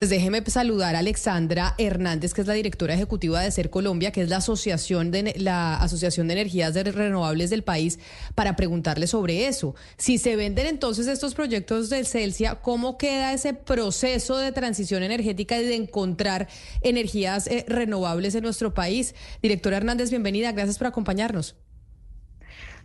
Pues déjeme saludar a Alexandra Hernández, que es la directora ejecutiva de Ser Colombia, que es la asociación de la Asociación de Energías Renovables del país, para preguntarle sobre eso. Si se venden entonces estos proyectos del Celsia, ¿cómo queda ese proceso de transición energética y de encontrar energías eh, renovables en nuestro país? Directora Hernández, bienvenida. Gracias por acompañarnos.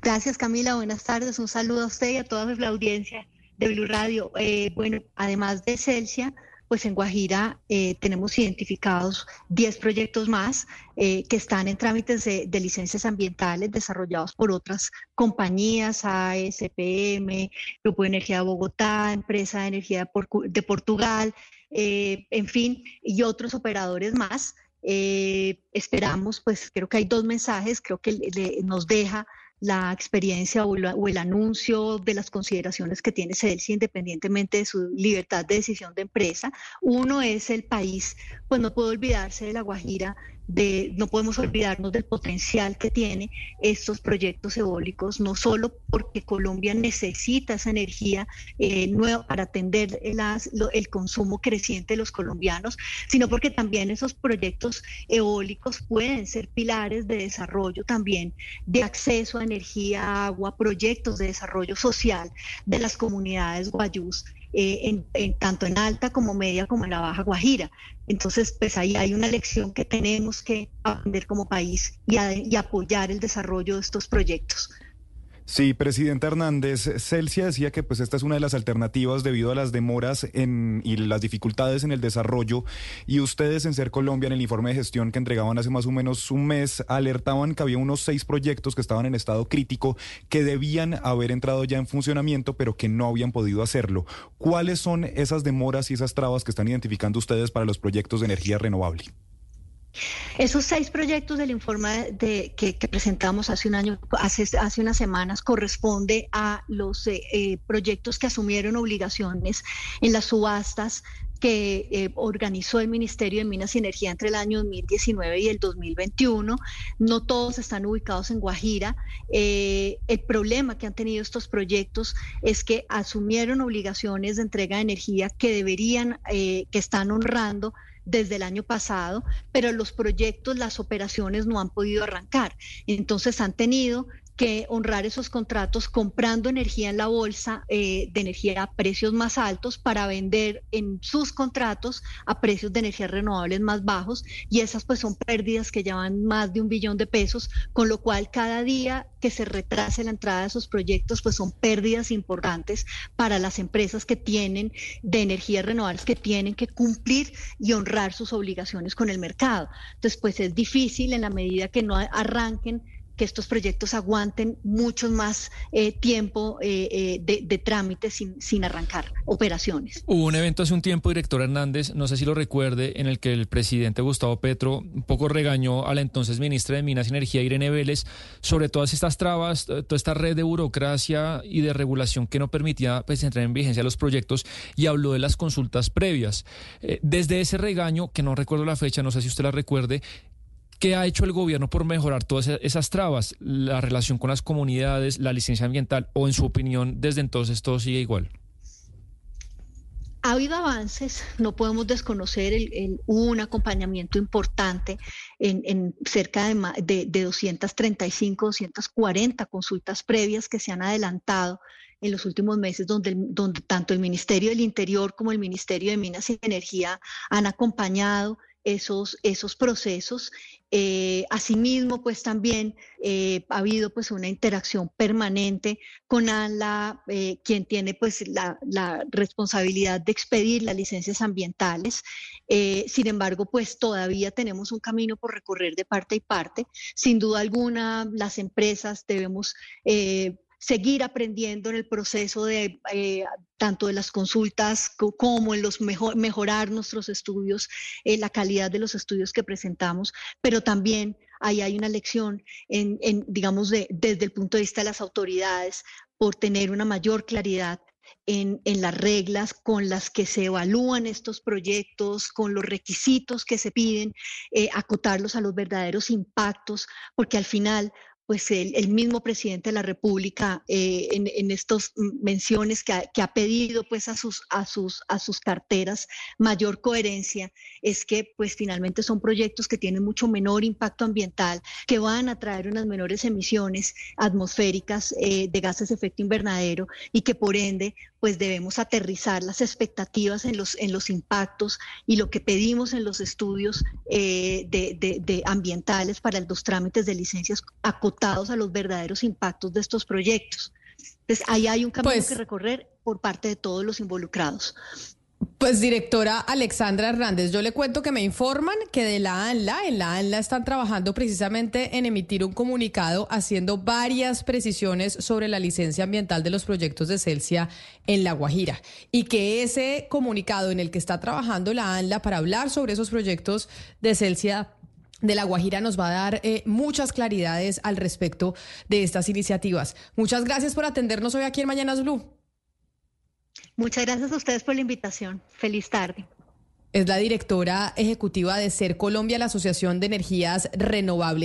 Gracias, Camila. Buenas tardes. Un saludo a usted y a toda la audiencia de Blue Radio. Eh, bueno, además de Celsia pues en Guajira eh, tenemos identificados 10 proyectos más eh, que están en trámites de, licencias ambientales desarrollados por otras compañías, ASPM, Grupo de Energía de Bogotá, Empresa de Energía de, Portugal, eh, en fin, y otros operadores más. esperamos, pues creo que hay dos mensajes, creo que nos deja la experiencia o, el anuncio de las consideraciones que tiene Celsi independientemente de su libertad de decisión de empresa. Uno es el país, pues no puedo olvidarse de La Guajira no podemos olvidarnos del potencial que tiene estos proyectos eólicos, no solo porque Colombia necesita esa energía eh, nueva para atender el consumo creciente de los colombianos, sino porque también esos proyectos eólicos pueden ser pilares de desarrollo también, de acceso a energía, agua, proyectos de desarrollo social de las comunidades guayús eh, en, tanto en alta como media como en la baja Guajira. Entonces, pues ahí hay una lección que tenemos que aprender como país y apoyar el desarrollo de estos proyectos. Sí, presidente Hernández, Celsia decía que pues esta es una de las alternativas debido a las demoras en, y las dificultades en el desarrollo y ustedes en Ser Colombia en el informe de gestión que entregaban hace más o menos un mes alertaban que había unos seis proyectos que estaban en estado crítico que debían haber entrado ya en funcionamiento pero que no habían podido hacerlo. ¿Cuáles son esas demoras y esas trabas que están identificando ustedes para los proyectos de energía renovable? Esos seis proyectos del informe de, que, presentamos hace un año, hace, hace unas semanas, corresponde a los eh, eh, proyectos que asumieron obligaciones en las subastas que eh, organizó el Ministerio de Minas y Energía entre el año 2019 y el 2021. No todos están ubicados en Guajira. el problema que han tenido estos proyectos es que asumieron obligaciones de entrega de energía que deberían, que están honrando desde el año pasado, pero los proyectos, las operaciones no han podido arrancar. Entonces han tenido que honrar esos contratos comprando energía en la bolsa eh, de energía a precios más altos para vender en sus contratos a precios de energía renovables más bajos y esas pues son pérdidas que llevan más de un billón de pesos, con lo cual cada día que se retrase la entrada de esos proyectos pues son pérdidas importantes para las empresas que tienen de energías renovables que tienen que cumplir y honrar sus obligaciones con el mercado. Entonces pues es difícil en la medida que no arranquen que estos proyectos aguanten mucho más eh, tiempo eh, eh, de, trámite sin, sin arrancar operaciones. Hubo un evento hace un tiempo, director Hernández, no sé si lo recuerde, en el que el presidente Gustavo Petro un poco regañó a la entonces ministra de Minas y Energía, Irene Vélez, sobre todas estas trabas, toda esta red de burocracia y de regulación que no permitía pues, entrar en vigencia los proyectos y habló de las consultas previas. desde ese regaño, que no recuerdo la fecha, no sé si usted la recuerde, ¿Qué ha hecho el gobierno por mejorar todas esas trabas? La relación con las comunidades, la licencia ambiental, o en su opinión, desde entonces todo sigue igual. Ha habido avances, no podemos desconocer el, un acompañamiento importante en, cerca de, de, 235, 240 consultas previas que se han adelantado en los últimos meses, donde tanto el Ministerio del Interior como el Ministerio de Minas y Energía han acompañado esos, esos procesos. Eh, asimismo, pues también eh, ha habido pues una interacción permanente con ANLA, eh, quien tiene pues la, la, responsabilidad de expedir las licencias ambientales. sin embargo, pues todavía tenemos un camino por recorrer de parte y parte. Sin duda alguna, las empresas debemos seguir aprendiendo en el proceso de eh, tanto de las consultas como en los mejor, mejorar nuestros estudios, eh, la calidad de los estudios que presentamos, pero también ahí hay una lección en, digamos, desde el punto de vista de las autoridades por tener una mayor claridad en, las reglas con las que se evalúan estos proyectos, con los requisitos que se piden, eh, acotarlos a los verdaderos impactos, porque al final pues el, mismo presidente de la República eh, en, estas menciones que ha, pedido pues a sus, a, sus, a sus carteras mayor coherencia, es que pues finalmente son proyectos que tienen mucho menor impacto ambiental, que van a traer unas menores emisiones atmosféricas eh, de gases de efecto invernadero y que por ende pues debemos aterrizar las expectativas en los, en los impactos y lo que pedimos en los estudios eh, de, ambientales para los trámites de licencias acotados a los verdaderos impactos de estos proyectos. Entonces, ahí hay un camino pues que recorrer por parte de todos los involucrados. Pues directora Alexandra Hernández, yo le cuento que me informan que de la ANLA, en la ANLA están trabajando precisamente en emitir un comunicado haciendo varias precisiones sobre la licencia ambiental de los proyectos de Celsia en La Guajira y que ese comunicado en el que está trabajando la ANLA para hablar sobre esos proyectos de Celsia de La Guajira nos va a dar eh, muchas claridades al respecto de estas iniciativas. Muchas gracias por atendernos hoy aquí en Mañanas Blue. Muchas gracias a ustedes por la invitación. Feliz tarde. Es la directora ejecutiva de Ser Colombia, la Asociación de Energías Renovables.